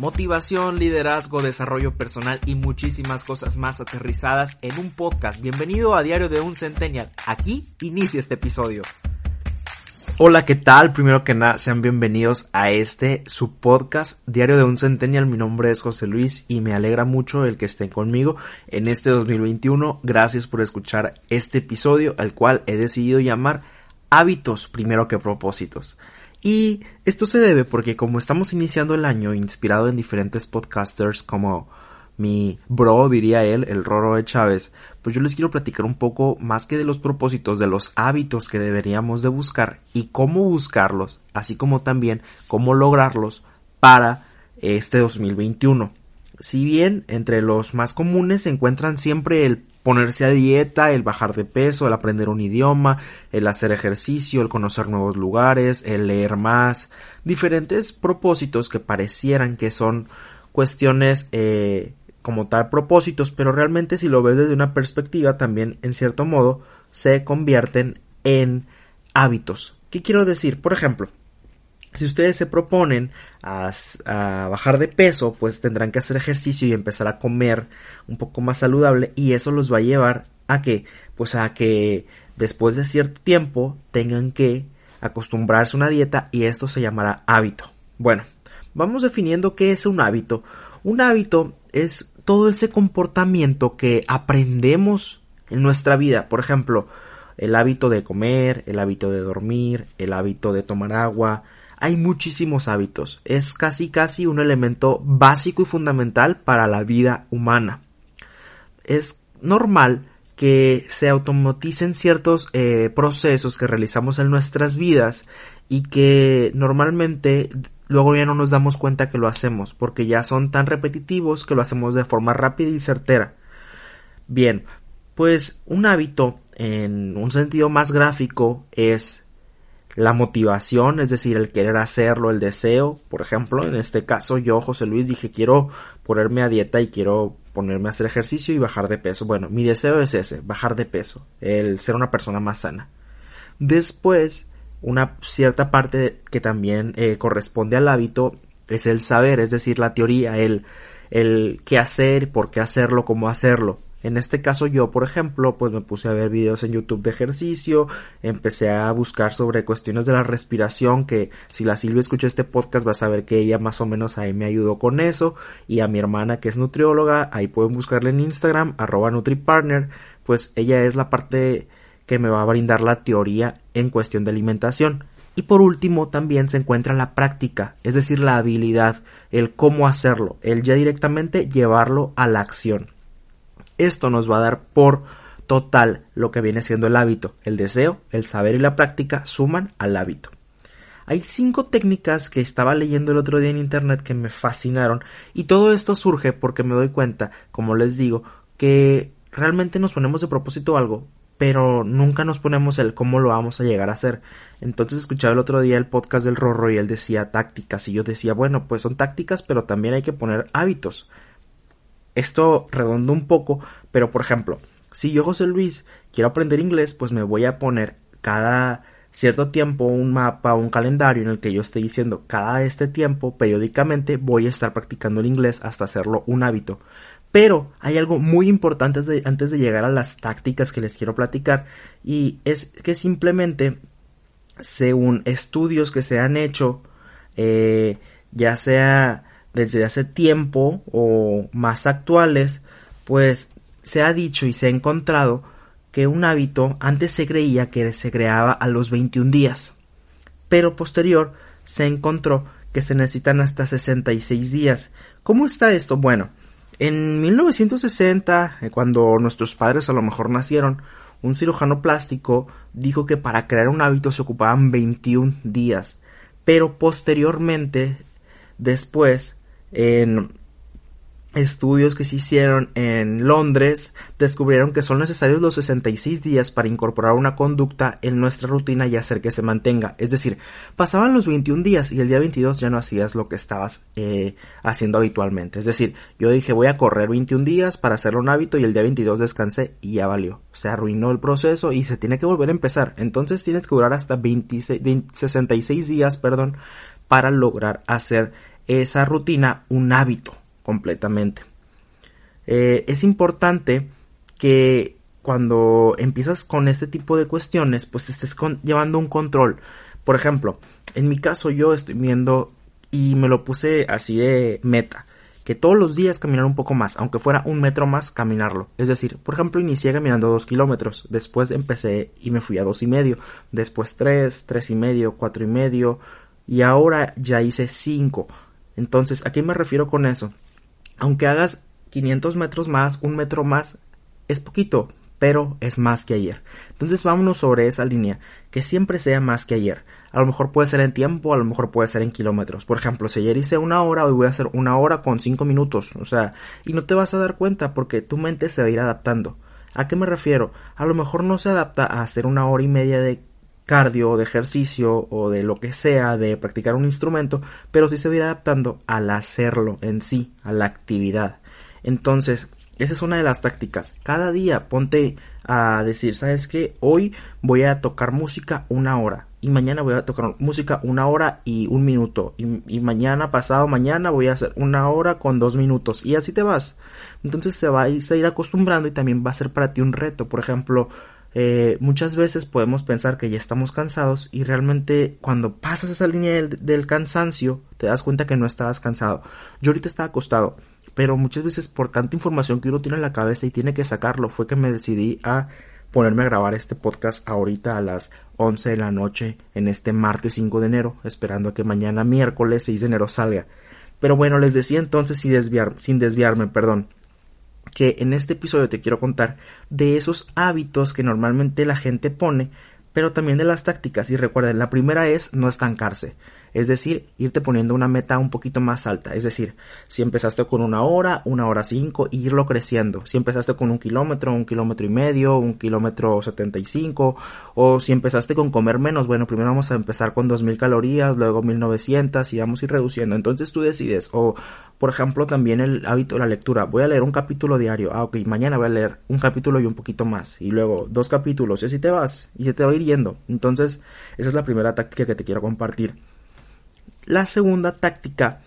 motivación, liderazgo, desarrollo personal y muchísimas cosas más aterrizadas en un podcast. Bienvenido a Diario de un Centennial. Aquí inicia este episodio. Hola, ¿qué tal? Primero que nada, sean bienvenidos a este, su podcast, Diario de un Centennial. Mi nombre es José Luis y me alegra mucho el que estén conmigo en este 2021. Gracias por escuchar este episodio, al cual he decidido llamar Hábitos primero que propósitos. Y esto se debe porque como estamos iniciando el año inspirado en diferentes podcasters como mi bro, diría él, el Roro de Chávez, pues yo les quiero platicar un poco más que de los propósitos, de los hábitos que deberíamos de buscar y cómo buscarlos, así como también cómo lograrlos para este 2021. Si bien entre los más comunes se encuentran siempre el ponerse a dieta, el bajar de peso, el aprender un idioma, el hacer ejercicio, el conocer nuevos lugares, el leer más, diferentes propósitos que parecieran que son cuestiones eh, como tal propósitos, pero realmente si lo ves desde una perspectiva también en cierto modo se convierten en hábitos. ¿Qué quiero decir? Por ejemplo, si ustedes se proponen a, bajar de peso, pues tendrán que hacer ejercicio y empezar a comer un poco más saludable y eso los va a llevar a que, pues a que después de cierto tiempo tengan que acostumbrarse a una dieta y esto se llamará hábito. Bueno, vamos definiendo qué es un hábito. Un hábito es todo ese comportamiento que aprendemos en nuestra vida. Por ejemplo, el hábito de comer, el hábito de dormir, el hábito de tomar agua, hay muchísimos hábitos. Es casi casi un elemento básico y fundamental para la vida humana. Es normal que se automaticen ciertos eh, procesos que realizamos en nuestras vidas y que normalmente luego ya no nos damos cuenta que lo hacemos porque ya son tan repetitivos que lo hacemos de forma rápida y certera. Bien, pues un hábito en un sentido más gráfico es la motivación, es decir, el querer hacerlo, el deseo, por ejemplo, en este caso yo, José Luis, dije quiero ponerme a dieta y quiero ponerme a hacer ejercicio y bajar de peso. Bueno, mi deseo es ese, bajar de peso, el ser una persona más sana. Después, una cierta parte que también eh, corresponde al hábito es el saber, es decir, la teoría, el, el qué hacer, por qué hacerlo, cómo hacerlo. En este caso yo, por ejemplo, pues me puse a ver videos en YouTube de ejercicio, empecé a buscar sobre cuestiones de la respiración, que si la Silvia escuchó este podcast va a saber que ella más o menos ahí me ayudó con eso, y a mi hermana que es nutrióloga, ahí pueden buscarla en Instagram, arroba NutriPartner, pues ella es la parte que me va a brindar la teoría en cuestión de alimentación. Y por último también se encuentra la práctica, es decir, la habilidad, el cómo hacerlo, el ya directamente llevarlo a la acción. Esto nos va a dar por total lo que viene siendo el hábito. El deseo, el saber y la práctica suman al hábito. Hay cinco técnicas que estaba leyendo el otro día en internet que me fascinaron y todo esto surge porque me doy cuenta, como les digo, que realmente nos ponemos de propósito algo, pero nunca nos ponemos el cómo lo vamos a llegar a hacer. Entonces escuchaba el otro día el podcast del Rorro y él decía tácticas y yo decía, bueno, pues son tácticas, pero también hay que poner hábitos. Esto redondo un poco, pero por ejemplo, si yo, José Luis, quiero aprender inglés, pues me voy a poner cada cierto tiempo un mapa, un calendario en el que yo esté diciendo cada este tiempo, periódicamente voy a estar practicando el inglés hasta hacerlo un hábito. Pero hay algo muy importante antes de, llegar a las tácticas que les quiero platicar y es que simplemente según estudios que se han hecho, eh, ya sea desde hace tiempo o más actuales, pues se ha dicho y se ha encontrado que un hábito antes se creía que se creaba a los 21 días, pero posterior se encontró que se necesitan hasta 66 días. ¿Cómo está esto? Bueno, en 1960, eh, cuando nuestros padres a lo mejor nacieron, un cirujano plástico dijo que para crear un hábito se ocupaban 21 días, pero posteriormente, después, en estudios que se hicieron en Londres descubrieron que son necesarios los 66 días para incorporar una conducta en nuestra rutina y hacer que se mantenga. Es decir, pasaban los 21 días y el día 22 ya no hacías lo que estabas eh, haciendo habitualmente. Es decir, yo dije voy a correr 21 días para hacerlo un hábito y el día 22 descansé y ya valió. Se arruinó el proceso y se tiene que volver a empezar. Entonces tienes que durar hasta 26, 66 días, perdón, para lograr hacer esa rutina un hábito completamente. Eh, es importante que cuando empiezas con este tipo de cuestiones, pues estés llevando un control. Por ejemplo, en mi caso yo estoy viendo y me lo puse así de meta que todos los días caminar un poco más, aunque fuera un metro más, caminarlo. Es decir, por ejemplo, inicié caminando dos kilómetros, después empecé y me fui a dos y medio, después tres, tres y medio, cuatro y medio, y ahora ya hice cinco. Entonces, ¿a qué me refiero con eso? Aunque hagas 500 metros más, un metro más, es poquito, pero es más que ayer. Entonces vámonos sobre esa línea, que siempre sea más que ayer. A lo mejor puede ser en tiempo, a lo mejor puede ser en kilómetros. Por ejemplo, si ayer hice una hora, hoy voy a hacer una hora con cinco minutos. O sea, y no te vas a dar cuenta porque tu mente se va a ir adaptando. ¿A qué me refiero? A lo mejor no se adapta a hacer una hora y media de cardio, de ejercicio o de lo que sea, de practicar un instrumento, pero sí se va adaptando al hacerlo en sí, a la actividad. Entonces, esa es una de las tácticas. Cada día ponte a decir, ¿sabes qué? Hoy voy a tocar música una hora. Y mañana voy a tocar música una hora y un minuto. Y, mañana, pasado mañana, voy a hacer una hora con dos minutos. Y así te vas. Entonces te vas a ir acostumbrando y también va a ser para ti un reto. Por ejemplo, eh, muchas veces podemos pensar que ya estamos cansados y realmente cuando pasas esa línea del, cansancio te das cuenta que no estabas cansado. Yo ahorita estaba acostado pero muchas veces por tanta información que uno tiene en la cabeza y tiene que sacarlo fue que me decidí a ponerme a grabar este podcast ahorita a las 11 de la noche en este martes 5 de enero, esperando a que mañana miércoles 6 de enero salga. Pero bueno, les decía entonces sin, desviar, sin desviarme, perdón, que en este episodio te quiero contar de esos hábitos que normalmente la gente pone, pero también de las tácticas. Y recuerden, la primera es no estancarse es decir, irte poniendo una meta un poquito más alta, es decir, si empezaste con una hora, una hora cinco, irlo creciendo, si empezaste con un kilómetro, un kilómetro y medio, un kilómetro setenta y cinco, o si empezaste con comer menos, bueno, primero vamos a empezar con dos mil calorías, luego mil novecientas y vamos a ir reduciendo, entonces tú decides, o por ejemplo también el hábito de la lectura, voy a leer un capítulo diario, ah ok, mañana voy a leer un capítulo y un poquito más, y luego dos capítulos, y así te vas, y se te va a ir yendo, entonces esa es la primera táctica que te quiero compartir. La segunda táctica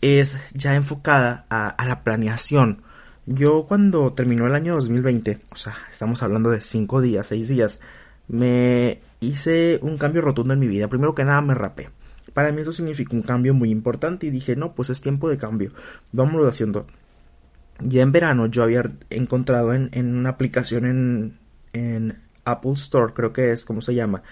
es ya enfocada a, la planeación. Yo cuando terminó el año 2020, o sea, estamos hablando de 5 días, 6 días, me hice un cambio rotundo en mi vida. Primero que nada me rapé. Para mí eso significa un cambio muy importante y dije, no, pues es tiempo de cambio. Vámonos haciendo. Ya en verano yo había encontrado en, una aplicación en, en Apple Store, creo que es como se llama,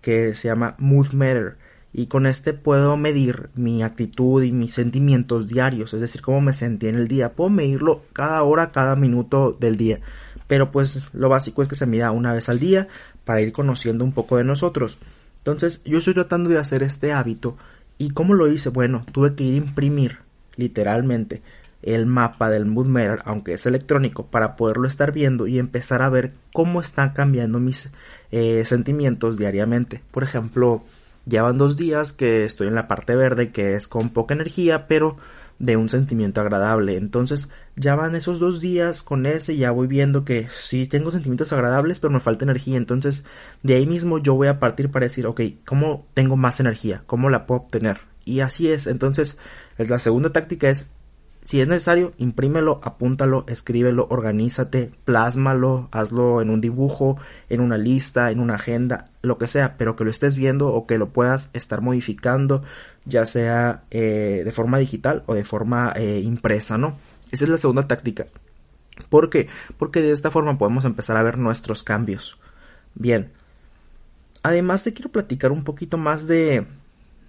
que se llama Mood Matter y con este puedo medir mi actitud y mis sentimientos diarios, es decir, cómo me sentí en el día. Puedo medirlo cada hora, cada minuto del día, pero pues lo básico es que se mida una vez al día para ir conociendo un poco de nosotros. Entonces yo estoy tratando de hacer este hábito y cómo lo hice, bueno, tuve que ir a imprimir literalmente el mapa del Mood Meter, aunque es electrónico, para poderlo estar viendo y empezar a ver cómo están cambiando mis eh, sentimientos diariamente. Por ejemplo, Llevan dos días que estoy en la parte verde, que es con poca energía, pero de un sentimiento agradable. Entonces, ya van esos dos días con ese, ya voy viendo que sí tengo sentimientos agradables, pero me falta energía. Entonces, de ahí mismo yo voy a partir para decir, ok, ¿cómo tengo más energía? ¿Cómo la puedo obtener? Y así es. Entonces, la segunda táctica es si es necesario, imprímelo, apúntalo, escríbelo, organízate, plásmalo, hazlo en un dibujo, en una lista, en una agenda, lo que sea, pero que lo estés viendo o que lo puedas estar modificando, ya sea eh, de forma digital o de forma eh, impresa, ¿no? Esa es la segunda táctica. ¿Por qué? Porque de esta forma podemos empezar a ver nuestros cambios. Bien. Además te quiero platicar un poquito más de,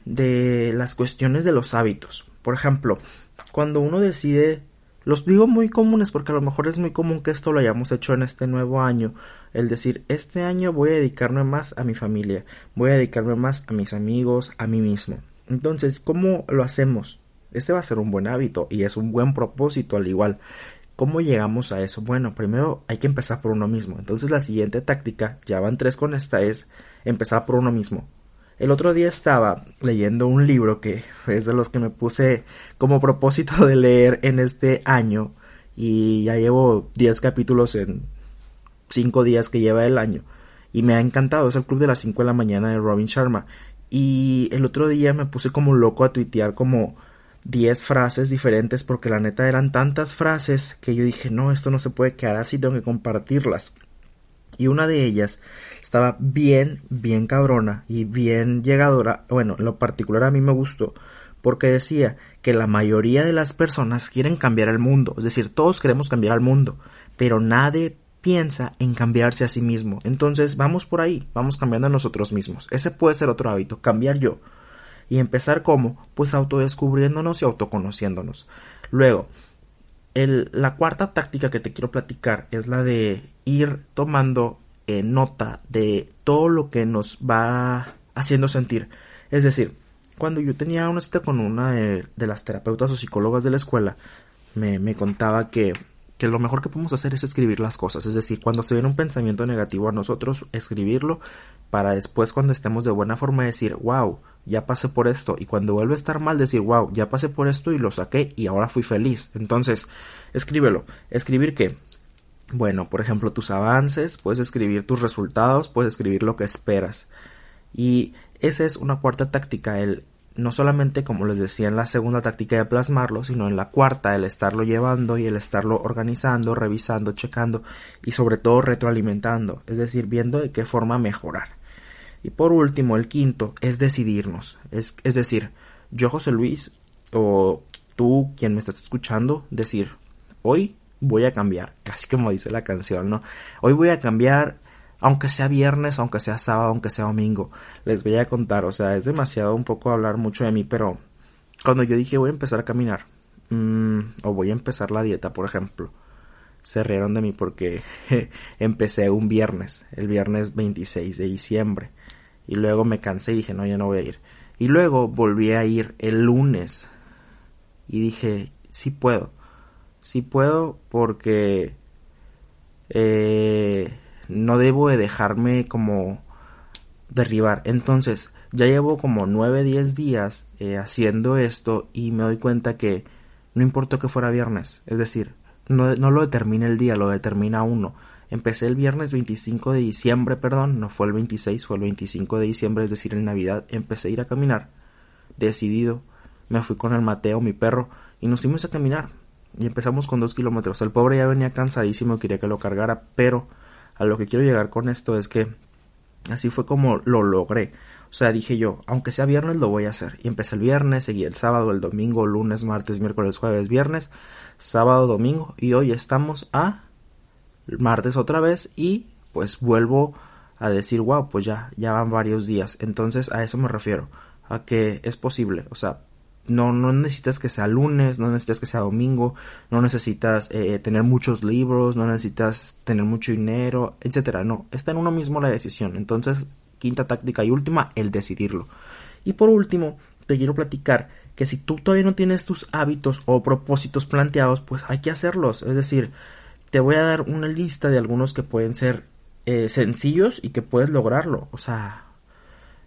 de las cuestiones de los hábitos. Por ejemplo, cuando uno decide, los digo muy comunes porque a lo mejor es muy común que esto lo hayamos hecho en este nuevo año, el decir, este año voy a dedicarme más a mi familia, voy a dedicarme más a mis amigos, a mí mismo. Entonces, ¿cómo lo hacemos? Este va a ser un buen hábito y es un buen propósito al igual. ¿Cómo llegamos a eso? Bueno, primero hay que empezar por uno mismo. Entonces la siguiente táctica, ya van tres con esta, es empezar por uno mismo. El otro día estaba leyendo un libro que es de los que me puse como propósito de leer en este año y ya llevo 10 capítulos en 5 días que lleva el año y me ha encantado, es el club de las 5 de la mañana de Robin Sharma y el otro día me puse como loco a tuitear como 10 frases diferentes porque la neta eran tantas frases que yo dije, no, esto no se puede quedar así, tengo que compartirlas. Y una de ellas estaba bien, bien cabrona y bien llegadora. Bueno, en lo particular a mí me gustó porque decía que la mayoría de las personas quieren cambiar el mundo. Es decir, todos queremos cambiar al mundo, pero nadie piensa en cambiarse a sí mismo. Entonces vamos por ahí, vamos cambiando a nosotros mismos. Ese puede ser otro hábito, cambiar yo. Y empezar como, pues autodescubriéndonos y autoconociéndonos. Luego, el, la cuarta táctica que te quiero platicar es la de ir tomando eh, nota de todo lo que nos va haciendo sentir. Es decir, cuando yo tenía una cita con una de, las terapeutas o psicólogas de la escuela, me, me contaba que que lo mejor que podemos hacer es escribir las cosas, es decir, cuando se viene un pensamiento negativo a nosotros, escribirlo para después cuando estemos de buena forma decir, wow, ya pasé por esto, y cuando vuelve a estar mal decir, wow, ya pasé por esto y lo saqué y ahora fui feliz. Entonces, escríbelo. Escribir qué? Bueno, por ejemplo, tus avances, puedes escribir tus resultados, puedes escribir lo que esperas. Y esa es una cuarta táctica, el no solamente, como les decía en la segunda táctica de plasmarlo, sino en la cuarta, el estarlo llevando y el estarlo organizando, revisando, checando y sobre todo retroalimentando, es decir, viendo de qué forma mejorar. Y por último, el quinto es decidirnos, es, es decir, yo José Luis o tú quien me estás escuchando, decir, hoy voy a cambiar, casi como dice la canción, ¿no? Hoy voy a cambiar aunque sea viernes, aunque sea sábado, aunque sea domingo. Les voy a contar, o sea, es demasiado un poco hablar mucho de mí, pero cuando yo dije voy a empezar a caminar, mmm, o voy a empezar la dieta, por ejemplo, se rieron de mí porque empecé un viernes, el viernes 26 de diciembre, y luego me cansé y dije, no, ya no voy a ir. Y luego volví a ir el lunes y dije, sí puedo, sí puedo porque... Eh, no debo de dejarme como derribar. Entonces, ya llevo como 9, 10 días eh, haciendo esto y me doy cuenta que no importa que fuera viernes, es decir, no, no lo determina el día, lo determina uno. Empecé el viernes 25 de diciembre, perdón, no fue el 26, fue el 25 de diciembre, es decir, en Navidad, empecé a ir a caminar, decidido, me fui con el Mateo, mi perro, y nos fuimos a caminar. Y empezamos con dos kilómetros. El pobre ya venía cansadísimo, quería que lo cargara, pero a lo que quiero llegar con esto es que así fue como lo logré. O sea, dije yo, aunque sea viernes lo voy a hacer. Y empecé el viernes, seguí el sábado, el domingo, lunes, martes, miércoles, jueves, viernes, sábado, domingo. Y hoy estamos a martes otra vez y pues vuelvo a decir, wow, pues ya, ya van varios días. Entonces a eso me refiero, a que es posible. O sea, no, no necesitas que sea lunes, no necesitas que sea domingo, no necesitas eh, tener muchos libros, no necesitas tener mucho dinero, etcétera. No, está en uno mismo la decisión. Entonces, quinta táctica y última, el decidirlo. Y por último, te quiero platicar que si tú todavía no tienes tus hábitos o propósitos planteados, pues hay que hacerlos. Es decir, te voy a dar una lista de algunos que pueden ser eh, sencillos y que puedes lograrlo. O sea,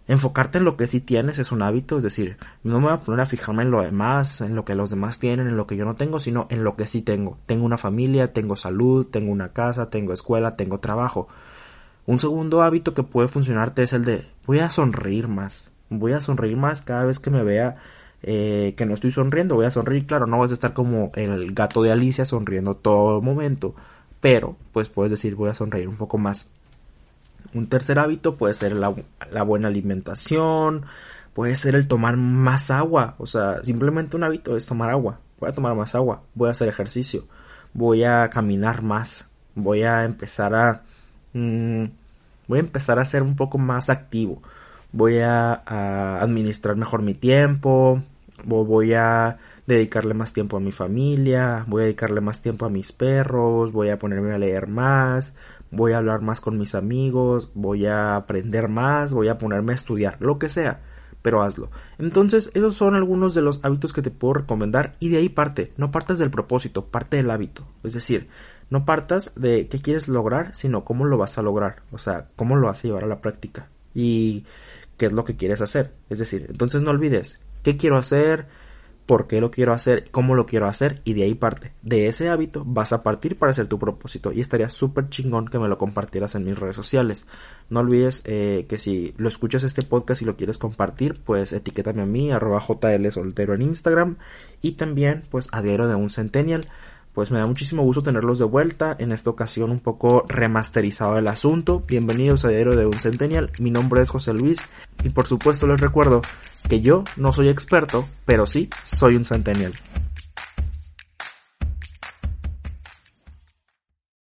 enfocarte en lo que sí tienes es un hábito, es decir, no me voy a poner a fijarme en lo demás, en lo que los demás tienen, en lo que yo no tengo, sino en lo que sí tengo. Tengo una familia, tengo salud, tengo una casa, tengo escuela, tengo trabajo. Un segundo hábito que puede funcionarte es el de voy a sonreír más, voy a sonreír más cada vez que me vea eh, que no estoy sonriendo, voy a sonreír, claro, no vas a estar como el gato de Alicia sonriendo todo momento, pero pues puedes decir voy a sonreír un poco más un tercer hábito puede ser la, buena alimentación, puede ser el tomar más agua, o sea, simplemente un hábito es tomar agua, voy a tomar más agua, voy a hacer ejercicio, voy a caminar más, voy a empezar a... Mm, voy a empezar a ser un poco más activo, voy a, a administrar mejor mi tiempo, voy a dedicarle más tiempo a mi familia, voy a dedicarle más tiempo a mis perros, voy a ponerme a leer más, voy a hablar más con mis amigos, voy a aprender más, voy a ponerme a estudiar, lo que sea, pero hazlo. Entonces, esos son algunos de los hábitos que te puedo recomendar y de ahí parte, no partas del propósito, parte del hábito. Es decir, no partas de qué quieres lograr, sino cómo lo vas a lograr, o sea, cómo lo vas a llevar a la práctica y qué es lo que quieres hacer. Es decir, entonces no olvides qué quiero hacer, por qué lo quiero hacer, cómo lo quiero hacer y de ahí parte. De ese hábito vas a partir para hacer tu propósito y estaría súper chingón que me lo compartieras en mis redes sociales. No olvides eh, que si lo escuchas este podcast y lo quieres compartir, pues etiquétame a mí, arroba JL Soltero en Instagram y también pues a diario de un centennial pues me da muchísimo gusto tenerlos de vuelta, en esta ocasión un poco remasterizado el asunto. Bienvenidos a Diario de un Centennial, mi nombre es José Luis y por supuesto les recuerdo que yo no soy experto, pero sí soy un Centennial.